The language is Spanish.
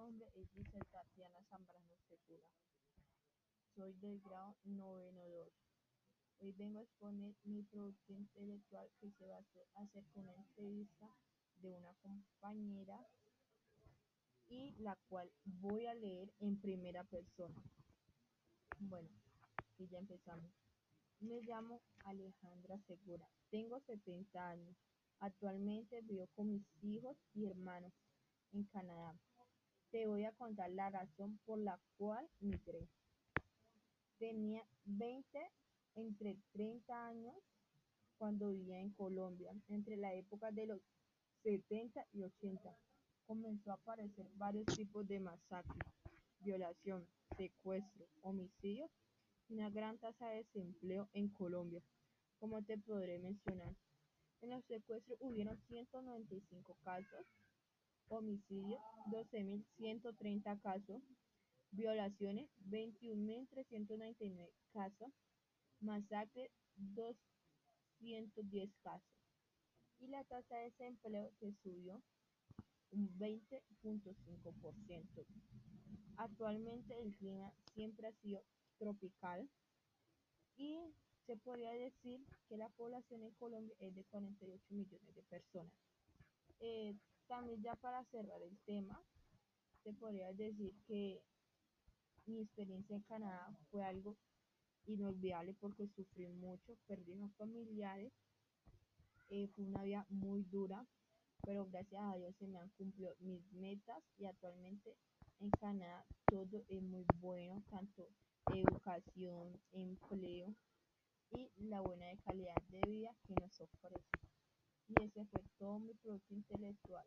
nombre es Tatiana Zambrano Segura. Soy del grado noveno 2. Hoy vengo a exponer mi producto intelectual que se va a hacer con una entrevista de una compañera y la cual voy a leer en primera persona. Bueno, y ya empezamos. Me llamo Alejandra Segura, tengo 70 años. Actualmente vivo con mis hijos y hermanos en Canadá. Te voy a contar la razón por la cual migré. Tenía 20 entre 30 años cuando vivía en Colombia, entre la época de los 70 y 80. Comenzó a aparecer varios tipos de masacres, violación, secuestro, homicidios y una gran tasa de desempleo en Colombia. Como te podré mencionar, en los secuestros hubieron 195 casos, homicidios 12.130 casos, violaciones 21.399 casos, masacre 210 casos y la tasa de desempleo se subió un 20.5%. Actualmente el clima siempre ha sido tropical y se podría decir que la población en Colombia es de 48 millones de personas. Eh, también ya para cerrar el tema, se podría decir que mi experiencia en Canadá fue algo inolvidable porque sufrí mucho, perdí a familiares, eh, fue una vida muy dura, pero gracias a Dios se me han cumplido mis metas y actualmente en Canadá todo es muy bueno, tanto educación, empleo y la buena calidad de vida que producto intelectual.